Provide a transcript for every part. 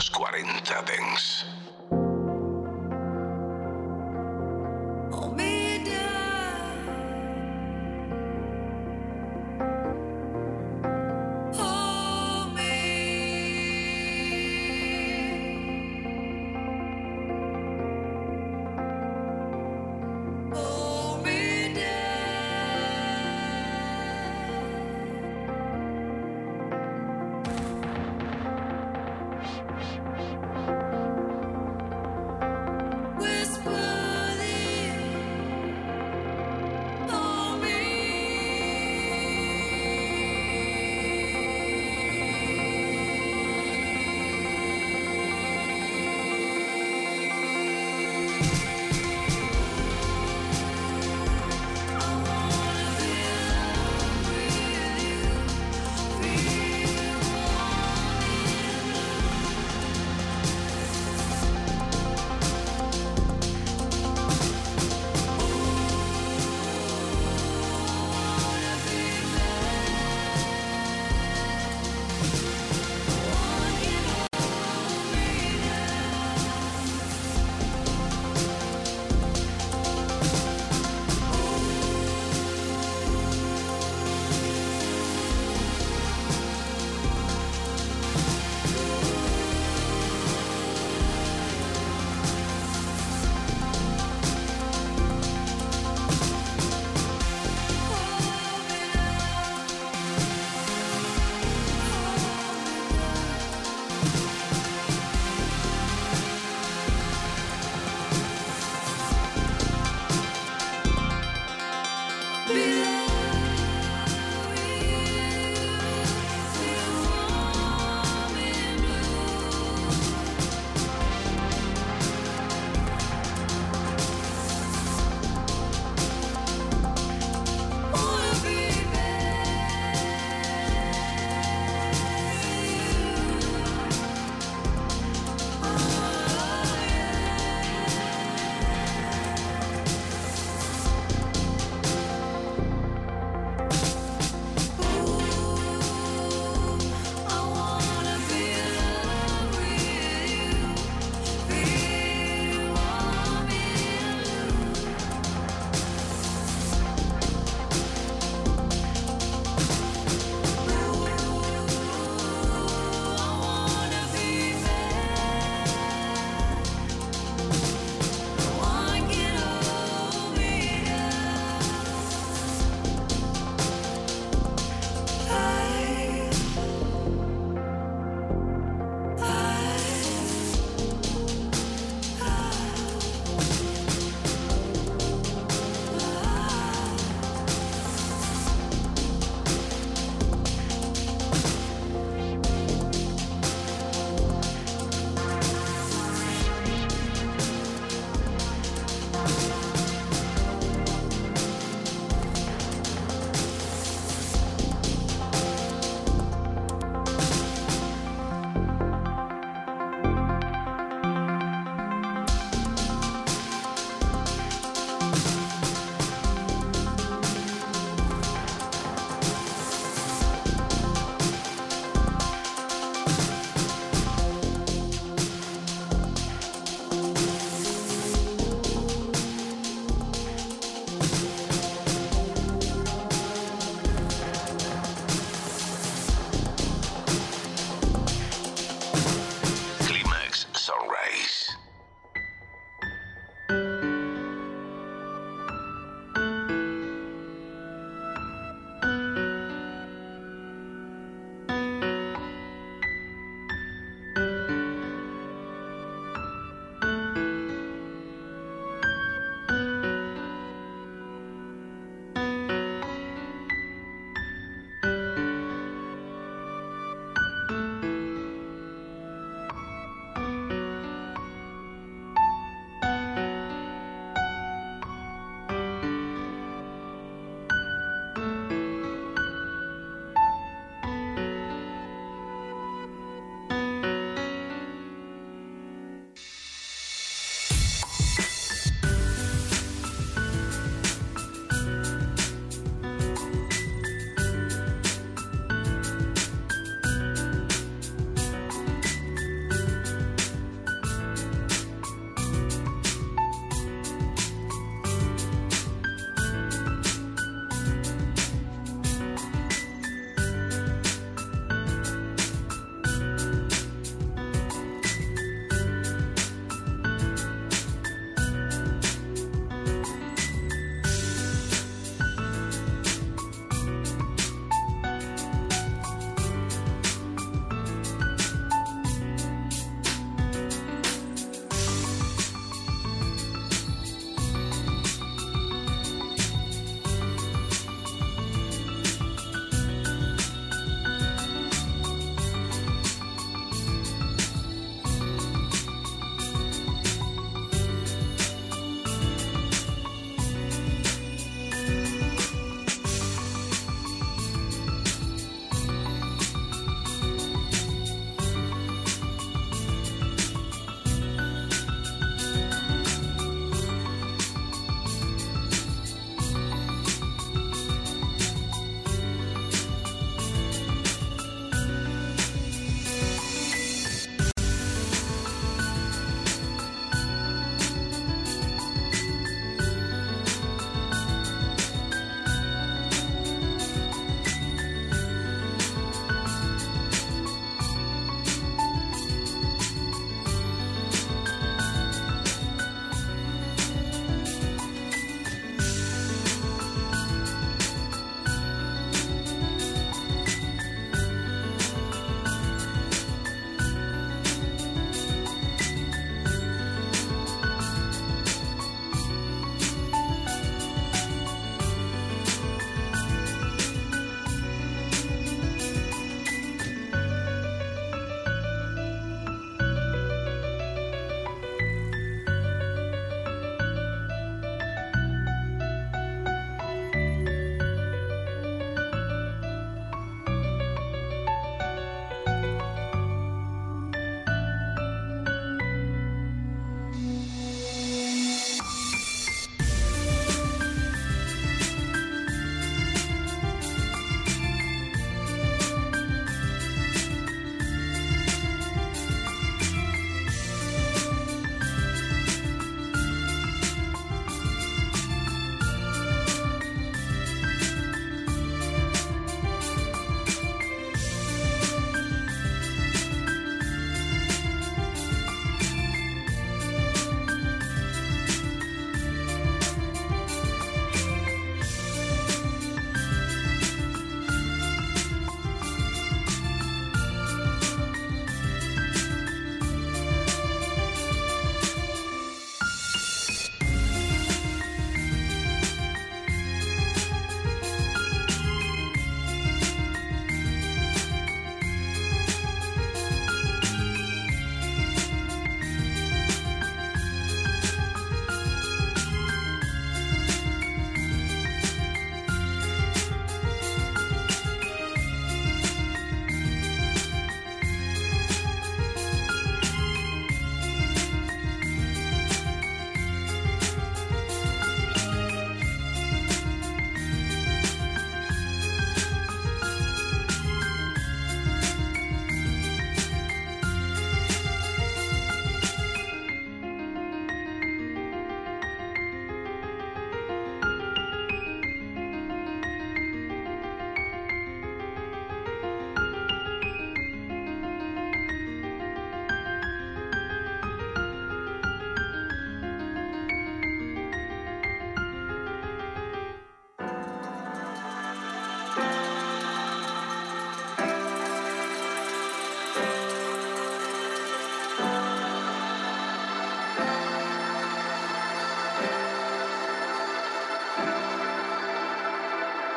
40 Dens.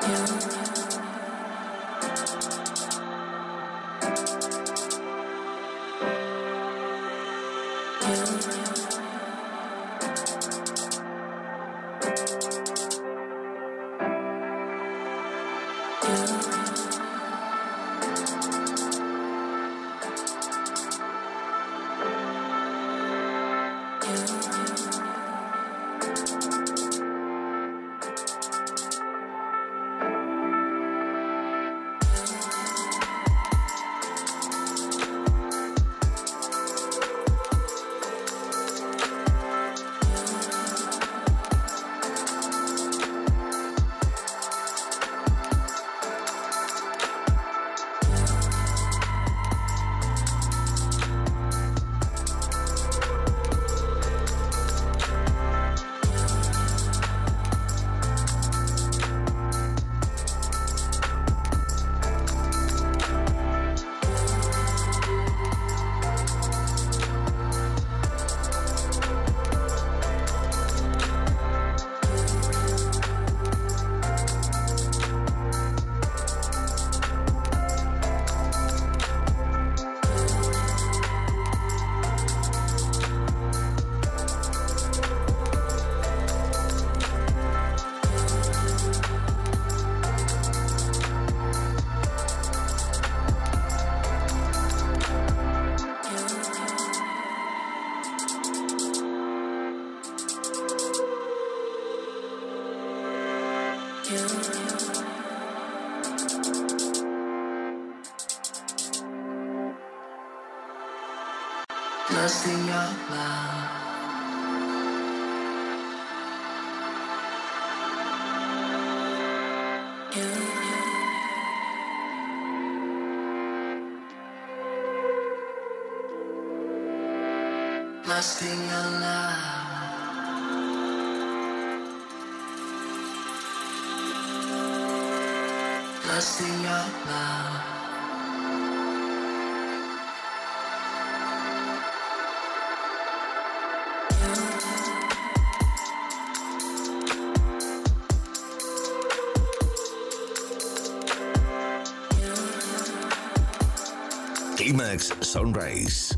you. Lost in your love. Lost in your love. Lost in your love. Sunrise.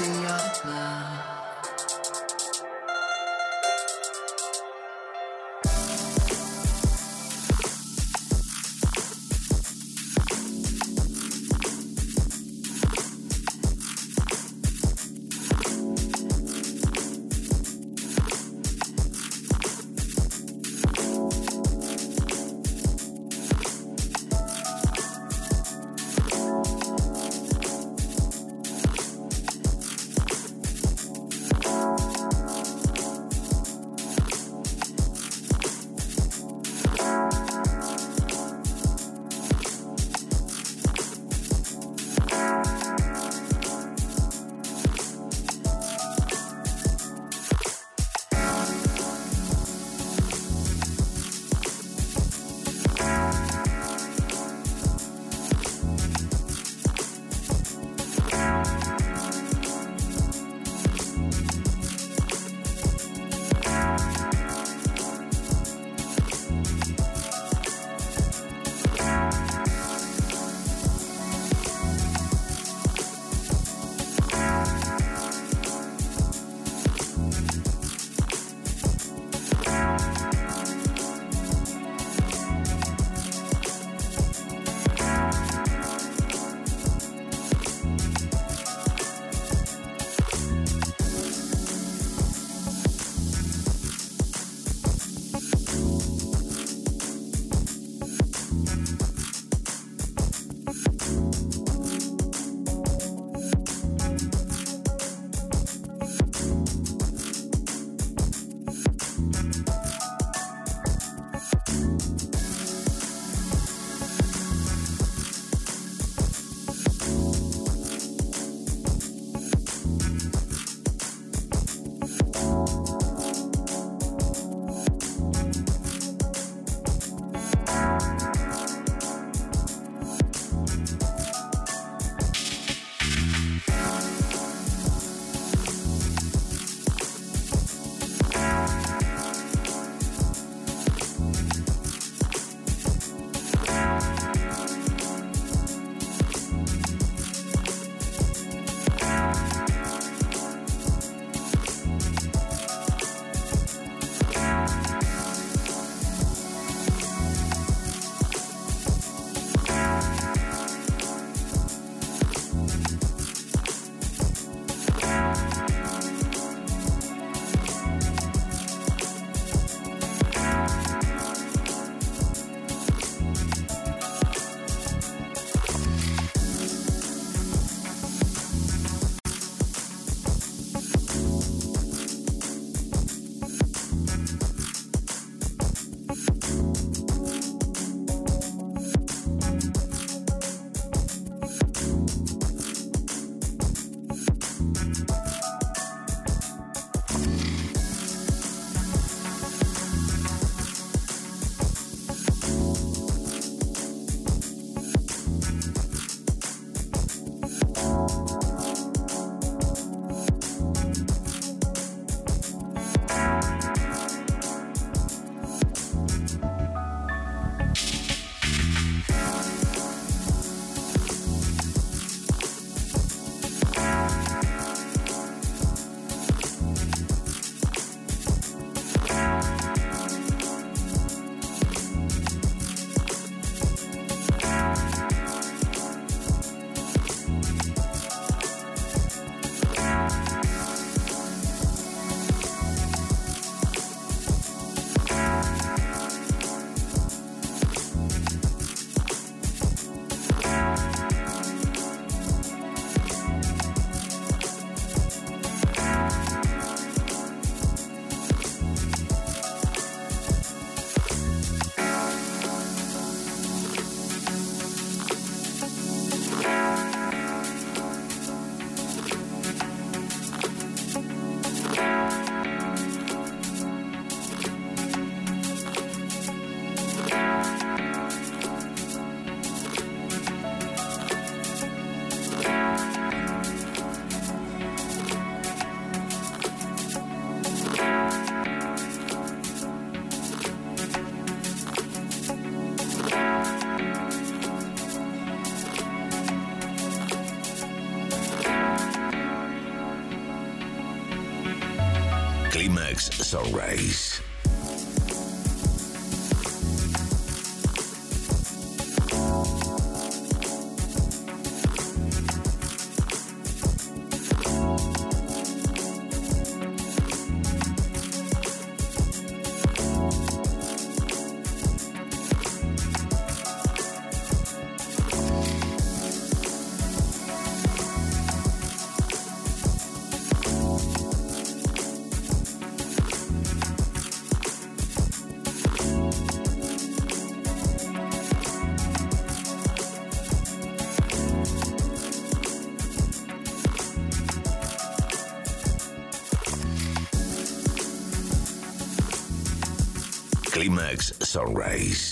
In your love. Climax Sunrise. Sunrise.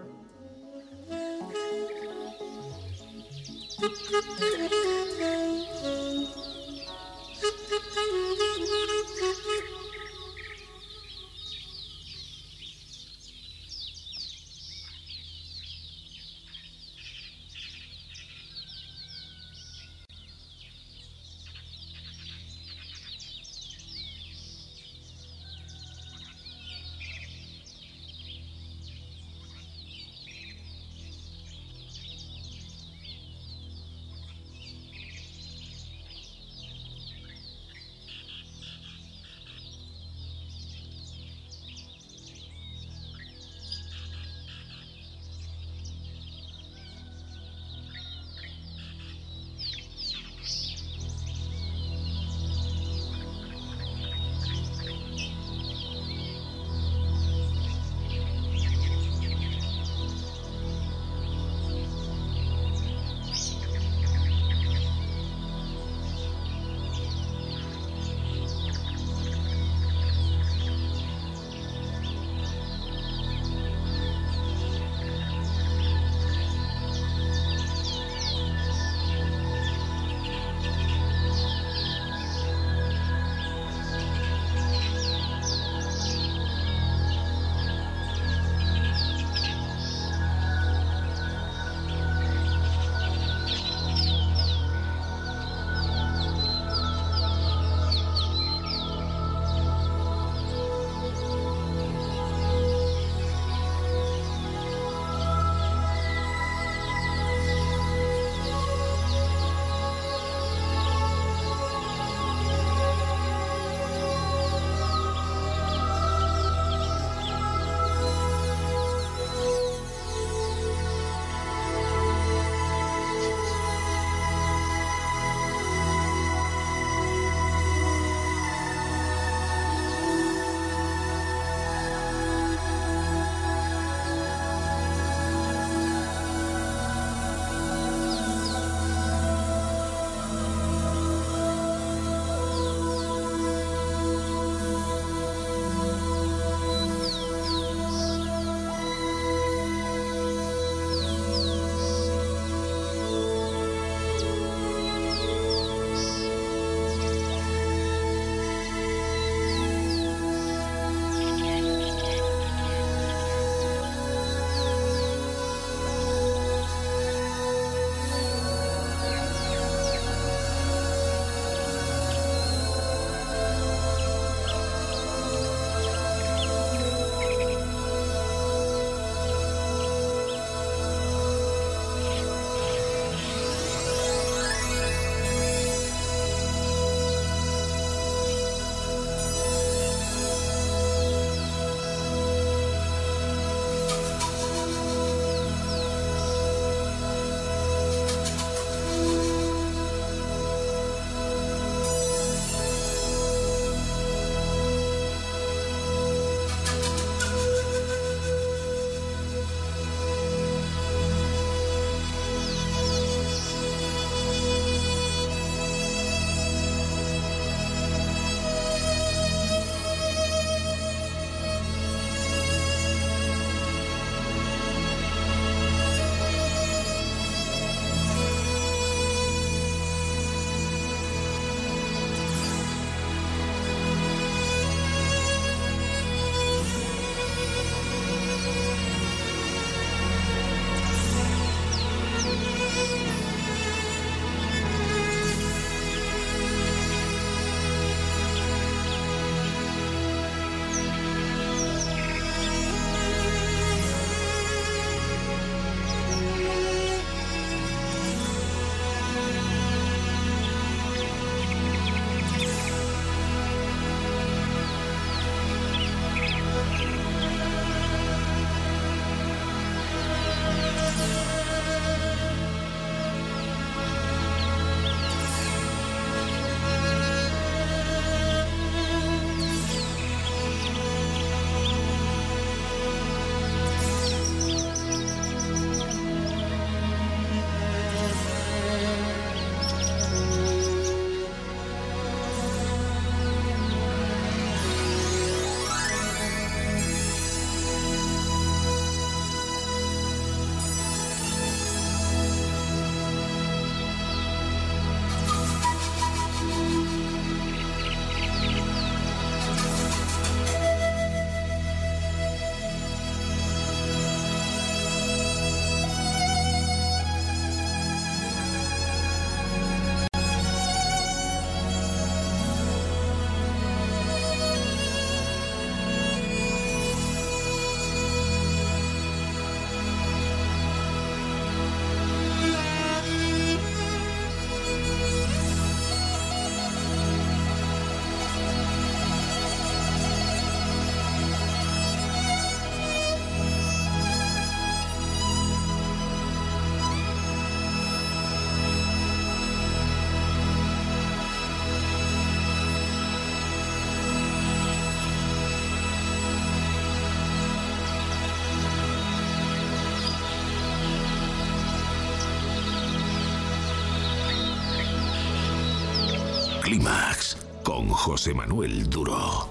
José Manuel Duro.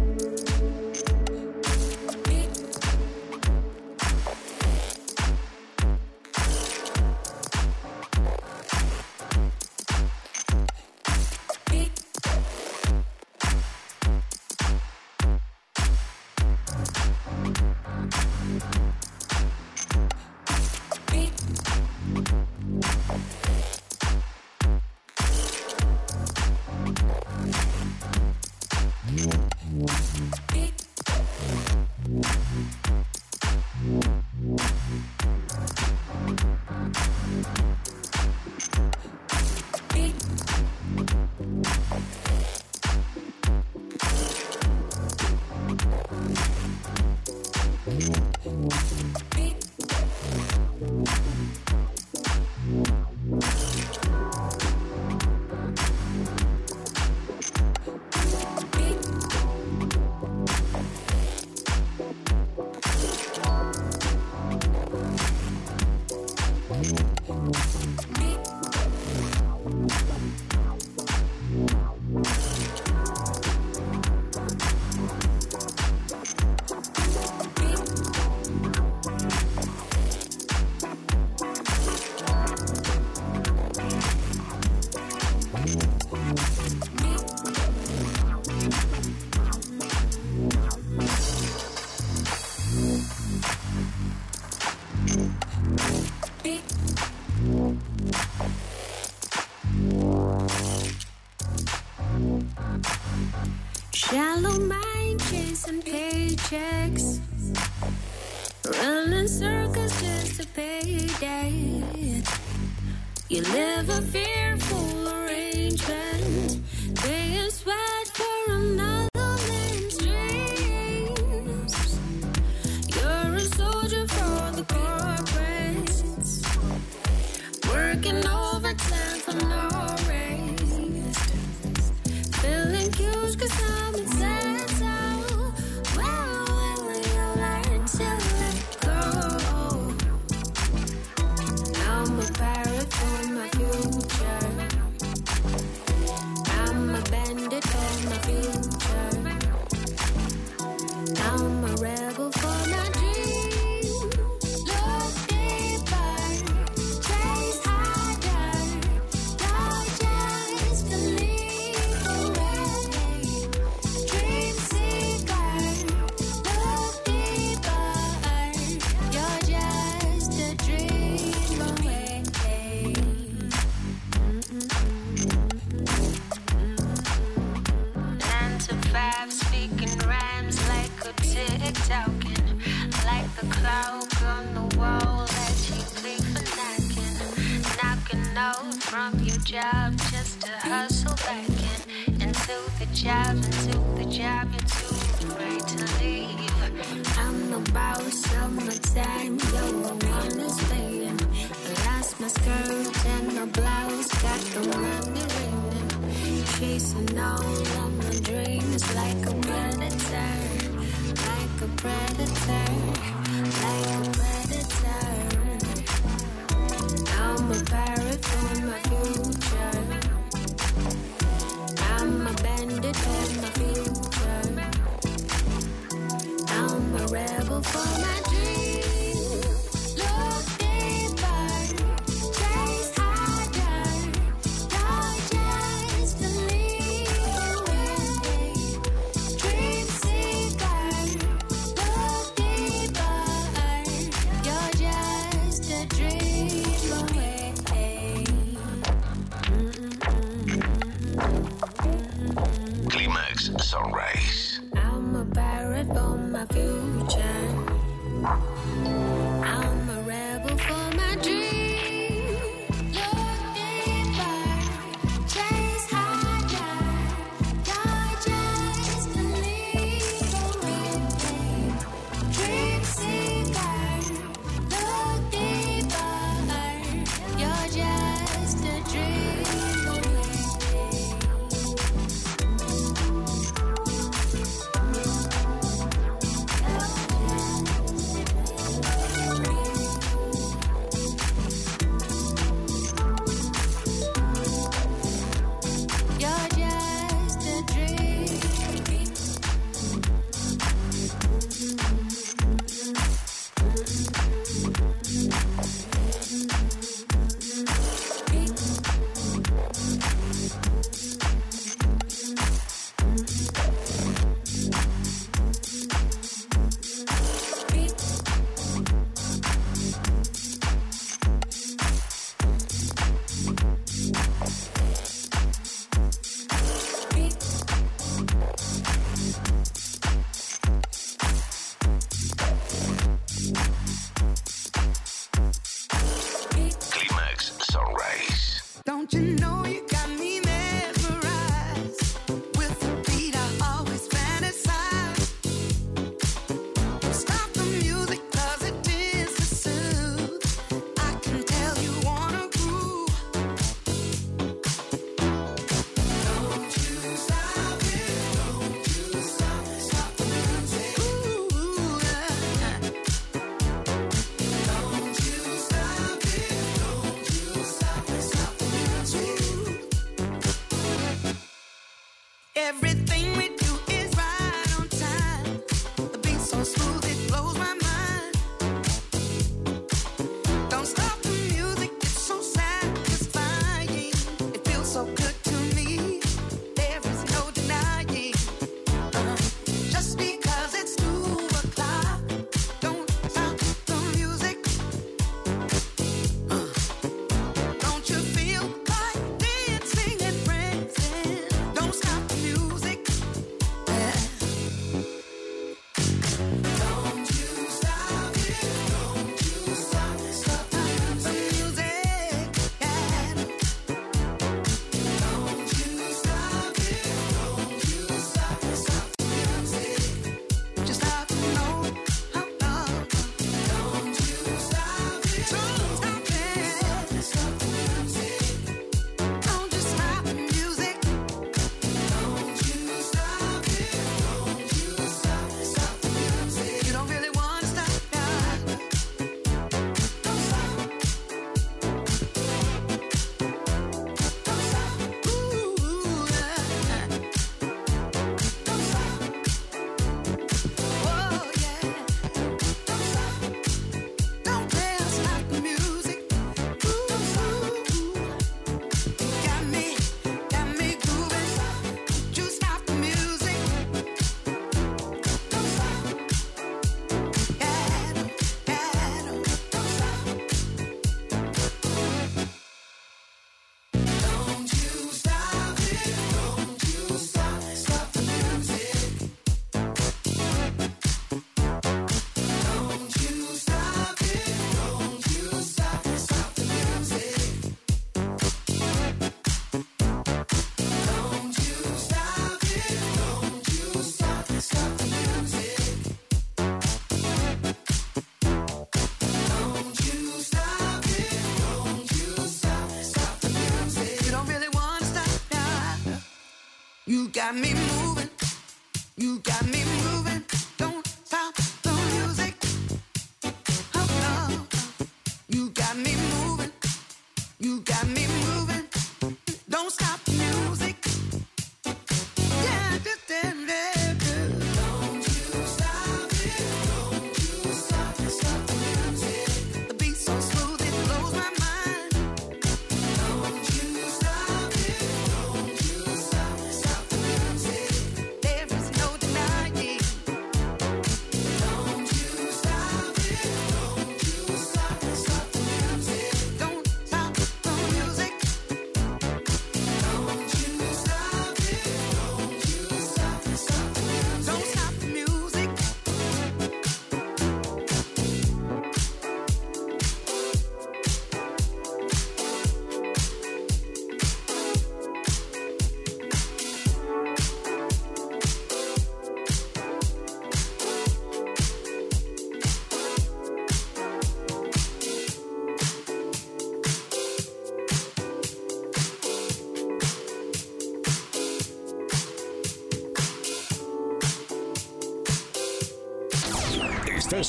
got me moving.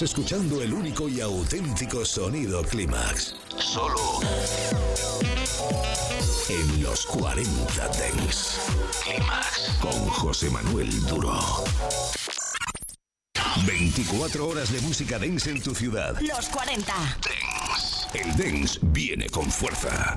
Escuchando el único y auténtico sonido Clímax. Solo en los 40 Dents. Clímax con José Manuel Duro. 24 horas de música dance en tu ciudad. Los 40 Dents. El dance viene con fuerza.